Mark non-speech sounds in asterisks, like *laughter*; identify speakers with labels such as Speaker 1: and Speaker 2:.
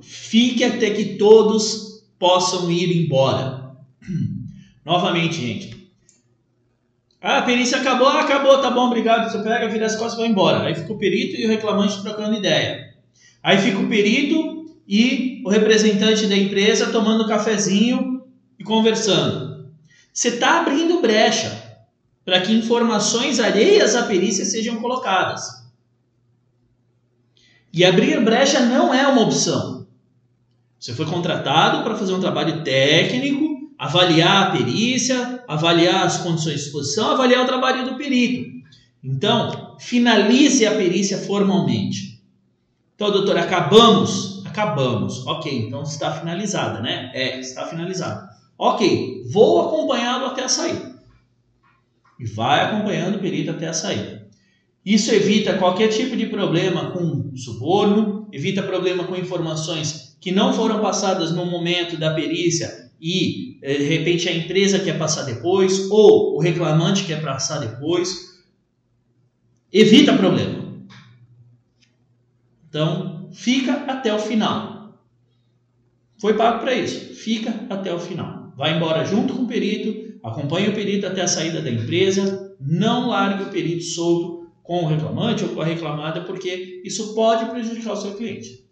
Speaker 1: Fique até que todos possam ir embora. *clears throat* Novamente, gente. Ah, a perícia acabou, ah, acabou, tá bom, obrigado. Você pega, vira as costas e vai embora. Aí fica o perito e o reclamante trocando ideia. Aí fica o perito e o representante da empresa tomando um cafezinho e conversando. Você está abrindo brecha para que informações alheias à perícia sejam colocadas. E abrir brecha não é uma opção. Você foi contratado para fazer um trabalho técnico, avaliar a perícia, avaliar as condições de exposição, avaliar o trabalho do perito. Então, finalize a perícia formalmente. Então, doutor, acabamos? Acabamos. Ok, então está finalizada, né? É, está finalizada. Ok, vou acompanhá-lo até a saída. E vai acompanhando o perito até a saída. Isso evita qualquer tipo de problema com suborno, evita problema com informações que não foram passadas no momento da perícia e eh, de repente a empresa quer passar depois ou o reclamante quer passar depois. Evita problema. Então, fica até o final. Foi pago para isso. Fica até o final. Vai embora junto com o perito, acompanhe o perito até a saída da empresa, não largue o perito solto com o reclamante ou com a reclamada, porque isso pode prejudicar o seu cliente.